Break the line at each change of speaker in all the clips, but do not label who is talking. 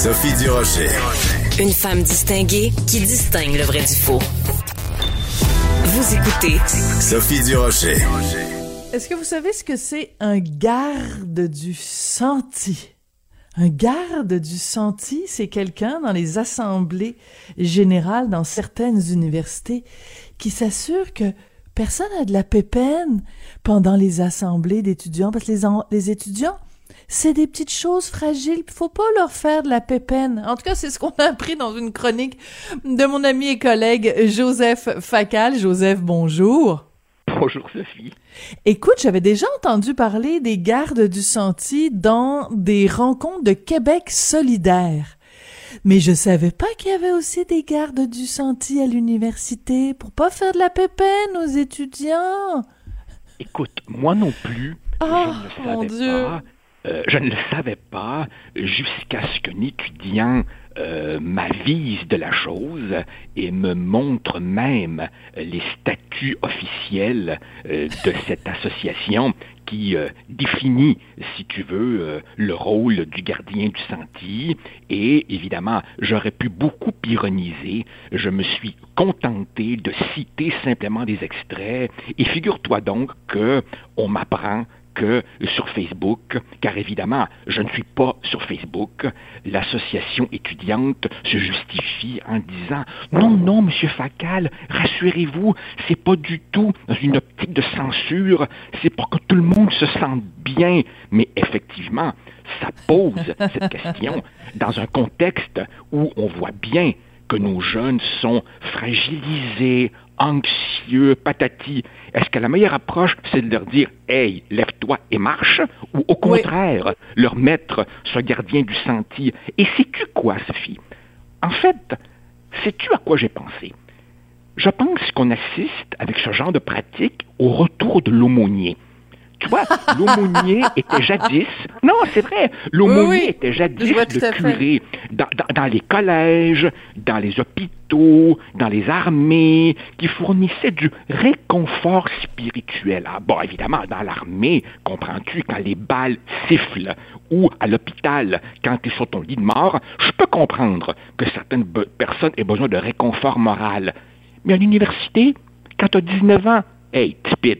Sophie Durocher.
Une femme distinguée qui distingue le vrai du faux. Vous écoutez
Sophie Durocher.
Est-ce que vous savez ce que c'est un garde du senti? Un garde du senti, c'est quelqu'un dans les assemblées générales dans certaines universités qui s'assure que personne n'a de la pépène pendant les assemblées d'étudiants parce que les, les étudiants c'est des petites choses fragiles, il faut pas leur faire de la pépène. En tout cas, c'est ce qu'on a appris dans une chronique de mon ami et collègue Joseph Facal. Joseph, bonjour.
Bonjour Sophie.
Écoute, j'avais déjà entendu parler des gardes du sentier dans des rencontres de Québec solidaire. Mais je savais pas qu'il y avait aussi des gardes du sentier à l'université pour pas faire de la pépène aux étudiants.
Écoute, moi non plus,
oh,
je ne
mon
savais
Dieu.
pas. Euh, je ne le savais pas jusqu'à ce qu'un étudiant euh, m'avise de la chose et me montre même les statuts officiels euh, de cette association qui définit, si tu veux, le rôle du gardien du sentier. Et évidemment, j'aurais pu beaucoup ironiser. Je me suis contenté de citer simplement des extraits. Et figure-toi donc que on m'apprend que sur Facebook, car évidemment, je ne suis pas sur Facebook, l'association étudiante se justifie en disant Non, non, monsieur Facal, rassurez-vous, c'est pas du tout dans une optique de censure, c'est pour que tout le monde se sente bien. Mais effectivement, ça pose cette question dans un contexte où on voit bien que nos jeunes sont fragilisés, anxieux, patati. Est-ce que la meilleure approche, c'est de leur dire Hey, lève-toi et marche ou au contraire, leur mettre ce gardien du sentier Et sais-tu quoi, Sophie? En fait, sais-tu à quoi j'ai pensé? Je pense qu'on assiste avec ce genre de pratique au retour de l'aumônier. Tu vois, l'aumônier était jadis. Non, c'est vrai. L'aumônier
Oui, oui.
était jadis le curé dans, dans- dans les collèges, dans les hôpitaux, dans les armées, qui fournissait du réconfort spirituel. Ah, bon, évidemment, dans l'armée, comprends-tu, quand les balles sifflent, ou à l'hôpital, quand tu es sur ton lit de mort, je peux comprendre que certaines personnes aient besoin de réconfort moral. Mais à l'université, quand tu as 19 ans, hey, tipit.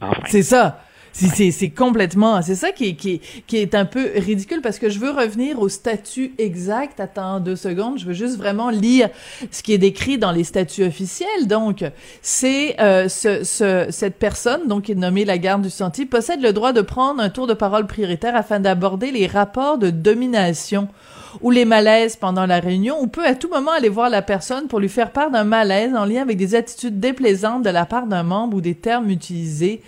Enfin.
C'est ça. C'est- C'est c'est complètement, c'est ça qui est, qui, est, qui est un peu ridicule parce que je veux revenir au statut exact. Attends deux secondes, je veux juste vraiment lire ce qui est décrit dans les statuts officiels. Donc, c'est euh, ce, ce, cette personne, donc qui est nommée la garde du sentier, possède le droit de prendre un tour de parole prioritaire afin d'aborder les rapports de domination ou les malaises pendant la réunion, ou peut à tout moment aller voir la personne pour lui faire part d'un malaise en lien avec des attitudes déplaisantes de la part d'un membre ou des termes utilisés.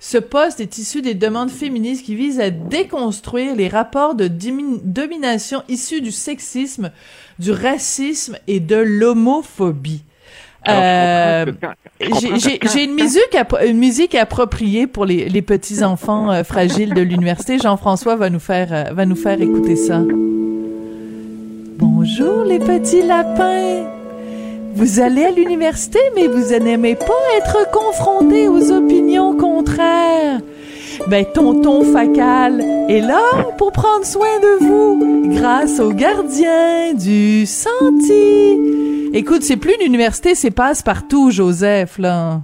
Ce poste est issu des demandes féministes qui visent à déconstruire les rapports de domination issus du sexisme, du racisme et de l'homophobie. Euh, j'ai- une musique, une musique appropriée pour les, les petits enfants euh, fragiles de l'université. Jean-François va nous faire euh, va nous faire écouter ça. Bonjour les petits lapins. Vous allez à l'université, mais vous n'aimez pas être confronté aux opinions contraires. Ben, tonton Facal est là pour prendre soin de vous, grâce au gardien du sentier. Écoute, c'est plus l'université, c'est passe-partout, Joseph, là.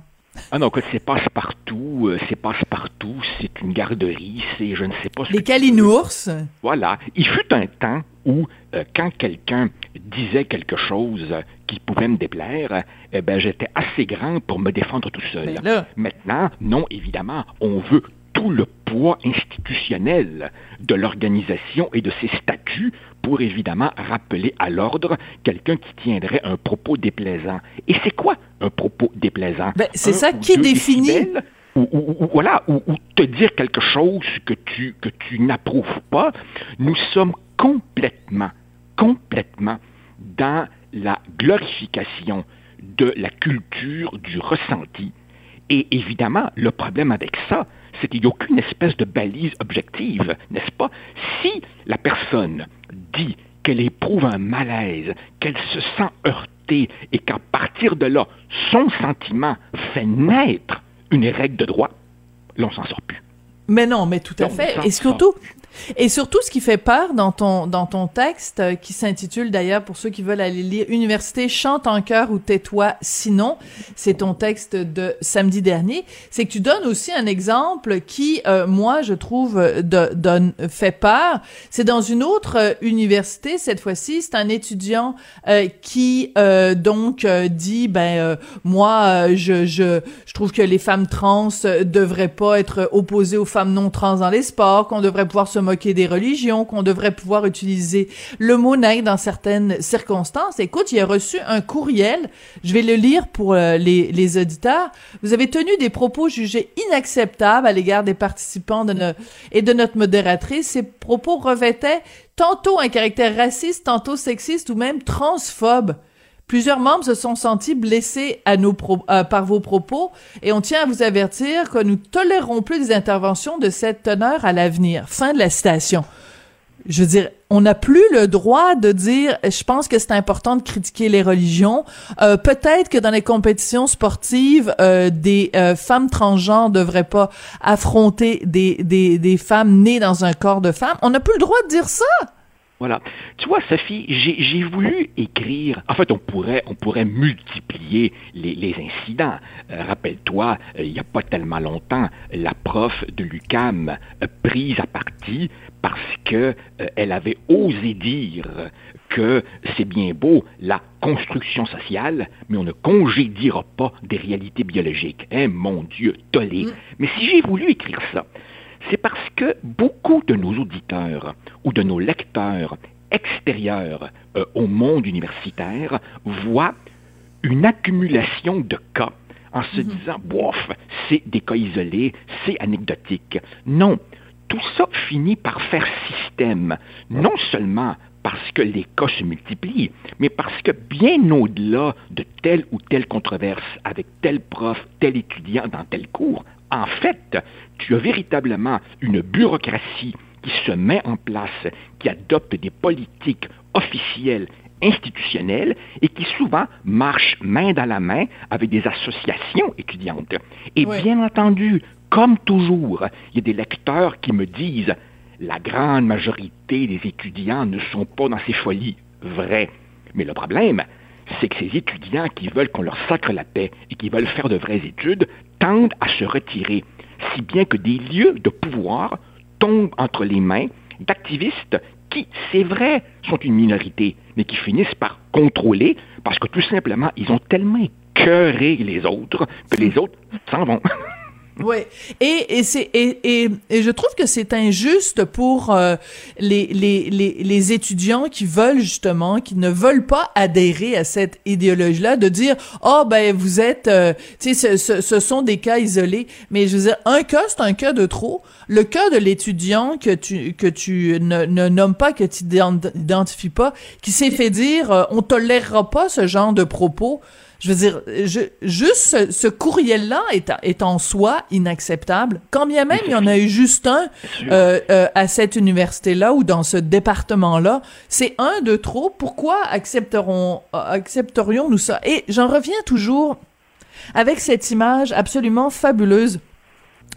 Ah non, c'est passe-partout, euh, c'est passe-partout, c'est une garderie, c'est je ne sais pas ce
Les calinours.
Voilà. Il fut un temps où, euh, quand quelqu'un disait quelque chose euh, qui pouvait me déplaire, eh ben, j'étais assez grand pour me défendre tout seul.
Ben là.
Maintenant, non, évidemment, on veut tout le poids institutionnel de l'organisation et de ses statuts pour évidemment rappeler à l'ordre quelqu'un qui tiendrait un propos déplaisant. Et c'est quoi un propos déplaisant?
Ben, c'est ça qui définit.
Ou, ou- ou- voilà, ou, ou te dire quelque chose que tu, que tu n'approuves pas, nous sommes complètement, complètement dans la glorification de la culture du ressenti. Et évidemment, le problème avec ça, c'est qu'il n'y a aucune espèce de balise objective, n'est-ce pas? Si la personne dit qu'elle éprouve un malaise, qu'elle se sent heurtée et qu'à partir de là, son sentiment fait naître une règle de droit, là, on s'en sort plus.
Mais non, mais tout à
Donc,
fait. Et surtout, Et surtout, ce qui fait peur dans ton dans ton texte, euh, qui s'intitule d'ailleurs pour ceux qui veulent aller lire Université chante en chœur ou tais-toi sinon, c'est ton texte de samedi dernier, c'est que tu donnes aussi un exemple qui, euh, moi, je trouve de, donne fait peur. C'est dans une autre euh, université cette fois-ci, c'est un étudiant qui donc dit ben moi je je je trouve que les femmes trans devraient pas être opposées aux femmes non trans dans les sports, qu'on devrait pouvoir se moquer des religions, qu'on devrait pouvoir utiliser le mot nègre dans certaines circonstances. Écoute, il a reçu un courriel, je vais le lire pour euh, les, les, auditeurs. Vous avez tenu des propos jugés inacceptables à l'égard des participants de et de notre modératrice. Ces propos revêtaient tantôt un caractère raciste, tantôt sexiste ou même transphobe. Plusieurs membres se sont sentis blessés euh, par vos propos et on tient à vous avertir que nous tolérerons plus des interventions de cette teneur à l'avenir. Fin de la citation. Je veux dire, on n'a plus le droit de dire, je pense que c'est important de critiquer les religions. Euh, Peut-être que dans les compétitions sportives, euh, des femmes transgenres devraient pas affronter des, des, des femmes nées dans un corps de femme. On n'a plus le droit de dire ça.
Voilà. Tu vois, Sophie, j'ai voulu écrire. En fait, on pourrait, on pourrait multiplier les, incidents. Euh, rappelle-toi, euh, il n'y a pas tellement longtemps, la prof de l'UCAM prise à partie parce que euh, elle avait osé dire que c'est bien beau la construction sociale, mais on ne congédiera pas des réalités biologiques. Hein, mon Dieu, tolé. Mm. Mais si j'ai voulu écrire ça, c'est parce que beaucoup de nos auditeurs ou de nos lecteurs extérieurs euh, au monde universitaire voient une accumulation de cas en se mhm. disant, bof, c'est des cas isolés, c'est anecdotique. Non, tout ça finit par faire système, non seulement parce que les cas se multiplient, mais parce que bien au-delà de telle ou telle controverse avec tel prof, tel étudiant dans tel cours, en fait, tu as véritablement une bureaucratie qui se met en place, qui adopte des politiques officielles institutionnelles et qui souvent marche main dans la main avec des associations étudiantes. Et bien entendu, comme toujours, il y a des lecteurs qui me disent la grande majorité des étudiants ne sont pas dans ces folies. Vrai. Mais le problème, c'est que ces étudiants qui veulent qu'on leur sacre la paix et qui veulent faire de vraies études tendent à se retirer, si bien que des lieux de pouvoir tombent entre les mains d'activistes qui, c'est vrai, sont une minorité, mais qui finissent par contrôler parce que tout simplement, ils ont tellement écœuré les autres que les autres s'en vont.
Oui, et, et c'est et, et, je trouve que c'est injuste pour euh, les, les, les, les étudiants qui veulent justement, qui ne veulent pas adhérer à cette idéologie-là, de dire oh ben vous êtes, euh, tu sais, ce, ce, sont des cas isolés, mais je veux dire un cas c'est un cas de trop. Le cas de l'étudiant que tu que tu ne, ne nommes pas, que tu n'identifies pas, qui s'est fait dire euh, on tolérera pas ce genre de propos. Je veux dire, je, juste ce, courriel-là est, est, en soi inacceptable. Quand bien même il y en a eu juste un euh, euh, à cette université-là ou dans ce département-là, c'est un de trop. Pourquoi accepterons, accepterions-nous ça? Et j'en reviens toujours avec cette image absolument fabuleuse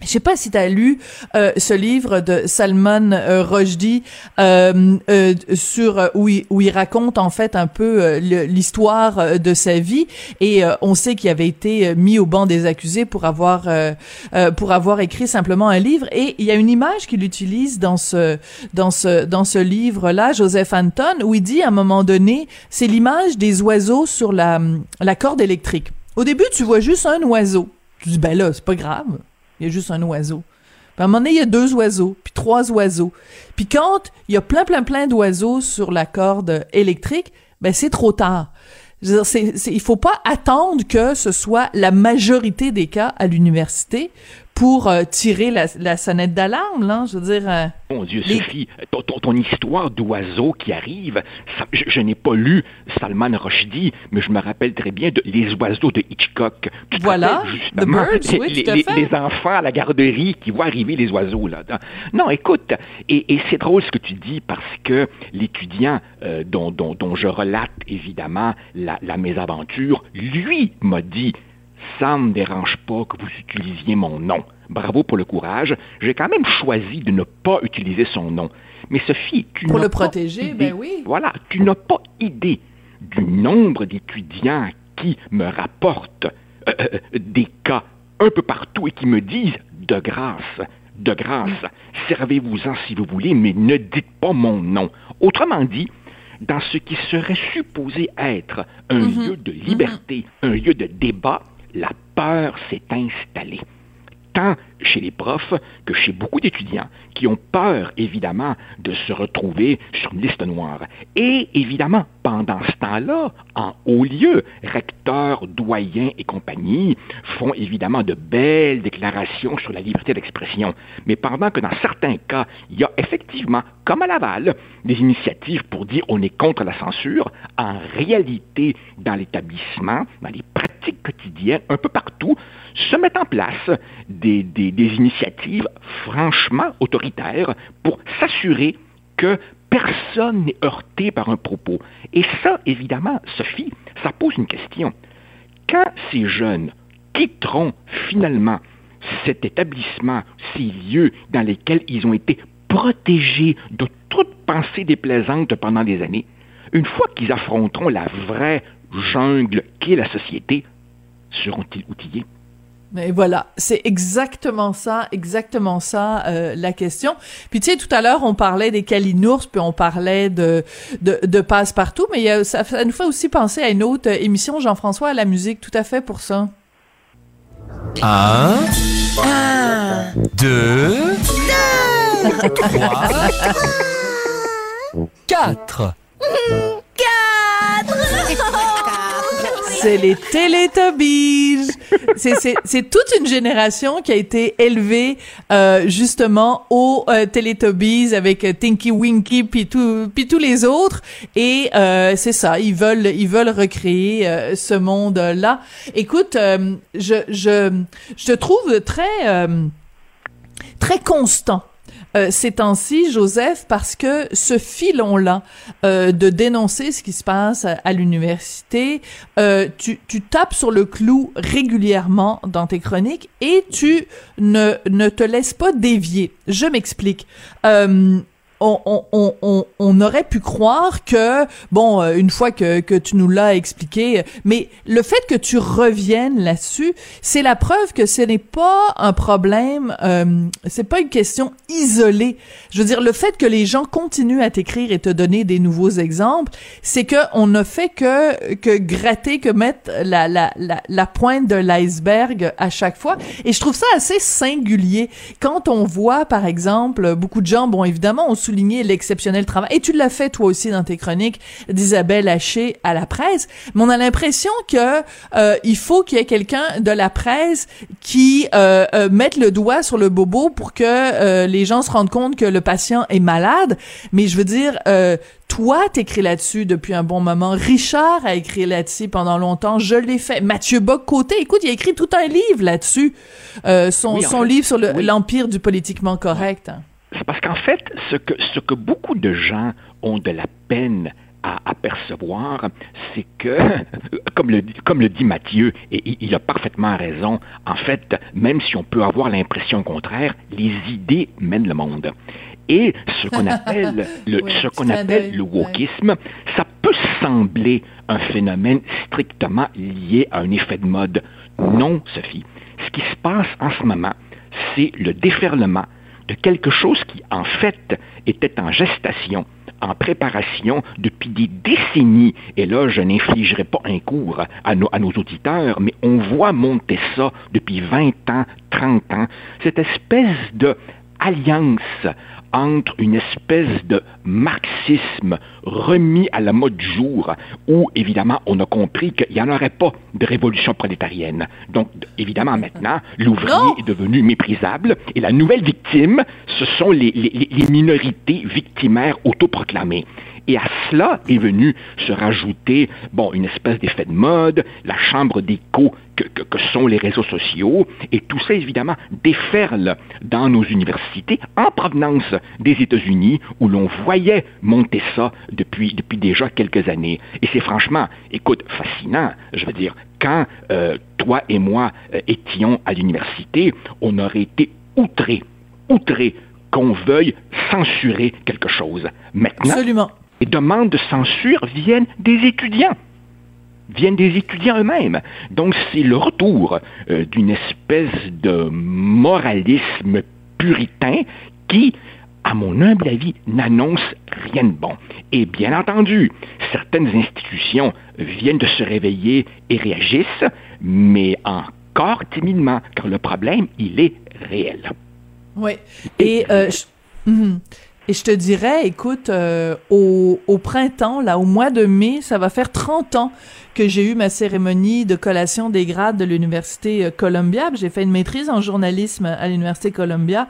je sais pas si tu as lu euh, ce livre de Salman euh, Rushdie euh, euh sur euh, où il, où il raconte en fait un peu l'histoire de sa vie et on sait qu'il avait été mis au banc des accusés pour avoir pour avoir écrit simplement un livre et il y a une image qu'il utilise dans ce dans ce dans ce livre là Joseph Anton où il dit à un moment donné c'est l'image des oiseaux sur la la corde électrique. Au début tu vois juste un oiseau. Tu dis ben là c'est pas grave il y a juste un oiseau. Puis à un moment donné, il y a deux oiseaux, puis trois oiseaux. Puis quand il y a plein, plein, plein d'oiseaux sur la corde électrique, ben c'est trop tard. Je veux faut pas attendre que ce soit la majorité des cas à l'université pour euh, tirer la, la sonnette d'alarme, là. Je veux dire. Euh,
Mon Dieu, Sophie, ton, ton, histoire d'oiseau qui arrive, je, n'ai pas lu Salman Rushdie, mais je me rappelle très bien de Les oiseaux de Hitchcock.
voilà, The Birds, oui,
les, les, les, enfants à la garderie qui voient arriver les oiseaux, là. Non, écoute, et, et c'est drôle ce que tu dis parce que l'étudiant euh, dont, dont, dont, je relate évidemment la, la mésaventure, lui m'a dit ça ne me dérange pas que vous utilisiez mon nom. Bravo pour le courage. J'ai quand même choisi de ne pas utiliser son nom. Mais Sophie, tu
Pour le protéger, ben oui.
Voilà, tu n'as pas idée du nombre d'étudiants qui me rapportent euh, euh, des cas un peu partout et qui me disent de grâce, de grâce, servez-vous-en si vous voulez, mais ne dites pas mon nom. Autrement dit, dans ce qui serait supposé être un
Mhm.
lieu de liberté, un lieu de débat, la peur s'est installée. Tant chez les profs que chez beaucoup d'étudiants qui ont peur, évidemment, de se retrouver sur une liste noire. Et, évidemment, pendant ce temps-là, en haut lieu, recteurs, doyens et compagnie font évidemment de belles déclarations sur la liberté d'expression. Mais pendant que dans certains cas, il y a effectivement, comme à Laval, des initiatives pour dire on est contre la censure, en réalité, dans l'établissement, dans les pratiques quotidiennes, un peu partout, se mettent en place des, des, des initiatives franchement autoritaires pour s'assurer que personne n'est heurté par un propos. Et ça, évidemment, Sophie, ça pose une question. Quand ces jeunes quitteront finalement cet établissement, ces lieux dans lesquels ils ont été protégés de toute pensée déplaisante pendant des années, une fois qu'ils affronteront la vraie jungle qu'est la société, seront-ils outillés?
Mais voilà, c'est exactement ça, exactement ça euh, la question. Puis tu sais, tout à l'heure on parlait des calinours, puis on parlait de de, de passe-partout, mais il y a, ça, ça nous fait aussi penser à une autre émission Jean-François à la musique, tout à fait pour ça.
Un, deux, trois, quatre.
C'est les Teletubbies. C'est toute une génération qui a été élevée euh, justement aux euh, avec euh, Tinky Winky puis tout puis tous les autres et euh, c'est ça, ils veulent ils veulent recréer euh, ce monde-là. Écoute, euh, je je je te trouve très très constant euh, ces temps-ci, Joseph, parce que ce filon-là euh, de dénoncer ce qui se passe à, l'université, euh, tu, tu tapes sur le clou régulièrement dans tes chroniques et tu ne, ne te laisses pas dévier. Je m'explique. On, on, on, on, aurait pu croire que, bon, euh, une fois que, que tu nous l'as expliqué, mais le fait que tu reviennes là-dessus, c'est la preuve que ce n'est pas un problème, euh, c'est pas une question isolée. Je veux dire, le fait que les gens continuent à t'écrire et te donner des nouveaux exemples, c'est que on ne fait que, que gratter, que mettre la, la, la, la pointe de l'iceberg à chaque fois. Et je trouve ça assez singulier. Quand on voit, par exemple, beaucoup de gens, bon, évidemment, souligner l'exceptionnel travail. Et tu l'as fait toi aussi dans tes chroniques d'Isabelle Haché à la presse. Mais on a l'impression que euh, il faut qu'il y ait quelqu'un de la presse qui euh, euh, mette le doigt sur le bobo pour que les gens se rendent compte que le patient est malade. Mais je veux dire, toi, t'écris là-dessus depuis un bon moment. Richard a écrit là-dessus pendant longtemps. Je l'ai fait. Mathieu Bock-Côté, écoute, il a écrit tout un livre là-dessus. Son,
Oui,
son livre sur le-
oui.
l'empire du politiquement correct.
C'est parce qu'en fait, ce que, ce que beaucoup de gens ont de la peine à apercevoir, c'est que, comme le, comme le dit Mathieu, et il- a parfaitement raison, en fait, même si on peut avoir l'impression contraire, les idées mènent le monde. Et ce qu'on appelle le,
Oui,
ce qu'on appelle le
ouais.
wokisme, ça peut sembler un phénomène strictement lié à un effet de mode. Non, Sophie. Ce qui se passe en ce moment, c'est le déferlement de quelque chose qui, en fait, était en gestation, en préparation depuis des décennies. Et là, je n'infligerai pas un cours à nos, à nos auditeurs, mais on voit monter ça depuis 20 ans, 30 ans, cette espèce de alliance entre une espèce de marxisme remis à la mode jour, où évidemment on a compris qu'il n'y en aurait pas de révolution prolétarienne. Donc évidemment maintenant, l'ouvrier est devenu méprisable et la nouvelle victime, ce sont les- les minorités victimaires autoproclamées. Et à cela est venu se rajouter, bon, une espèce d'effet de mode, la chambre d'écho que, que, sont les réseaux sociaux, et tout ça, évidemment, déferle dans nos universités en provenance des États-Unis, où l'on voyait monter ça depuis, depuis déjà quelques années. Et c'est franchement, écoute, fascinant. Je veux dire, quand euh, toi et moi euh, étions à l'université, on aurait été outrés, outrés qu'on veuille censurer quelque chose. Maintenant,
Absolument.
Les demandes de censure viennent des étudiants viennent des étudiants eux-mêmes. Donc c'est le retour euh, d'une espèce de moralisme puritain qui, à mon humble avis, n'annonce rien de bon. Et bien entendu, certaines institutions viennent de se réveiller et réagissent, mais encore timidement, car le problème, il est réel.
Oui. Et, euh, je... Mhm. Et je te dirais, écoute, euh, au, au, printemps, là, au mois de mai, ça va faire 30 ans que j'ai eu ma cérémonie de collation des grades de l'université euh, Columbia. J'ai fait une maîtrise en journalisme à l'université Columbia.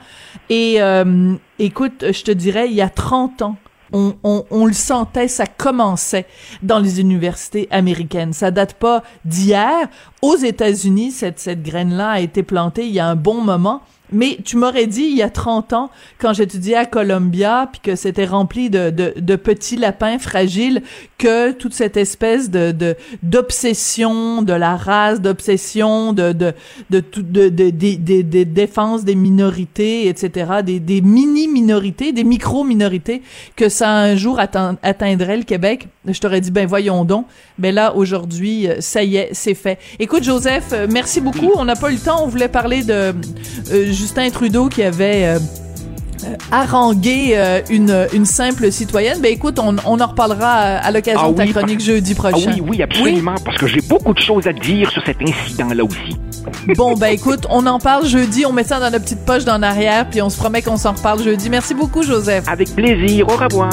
Et euh, écoute, je te dirais, il y a 30 ans, on, on, on, le sentait, ça commençait dans les universités américaines. Ça date pas d'hier. Aux États-Unis, cette, cette graine-là a été plantée il y a un bon moment. Mais tu m'aurais dit il y a 30 ans, quand j'étudiais à Columbia, puis que c'était rempli de, de, de, petits lapins fragiles, que toute cette espèce de d'obsession de, la race, d'obsession de de de, de, de, de, de, défense des minorités, etc., des, des mini-minorités, des micro-minorités, que ça un jour atteindrait le Québec, je t'aurais dit, ben voyons donc. Ben là, aujourd'hui, ça y est, c'est fait. Écoute, Joseph, merci beaucoup. On n'a pas eu le temps, on voulait parler de... Euh, Justin Trudeau qui avait euh, harangué euh, une, une simple citoyenne. Ben écoute, on, on en reparlera à, l'occasion
ah
de ta chronique jeudi prochain.
Ah oui, oui, absolument, oui? parce que j'ai beaucoup de choses à dire sur cet incident-là aussi.
Bon, ben écoute, on en parle jeudi, on met ça dans notre petite poche d'en arrière, puis on se promet qu'on s'en reparle jeudi. Merci beaucoup, Joseph.
Avec plaisir, au revoir.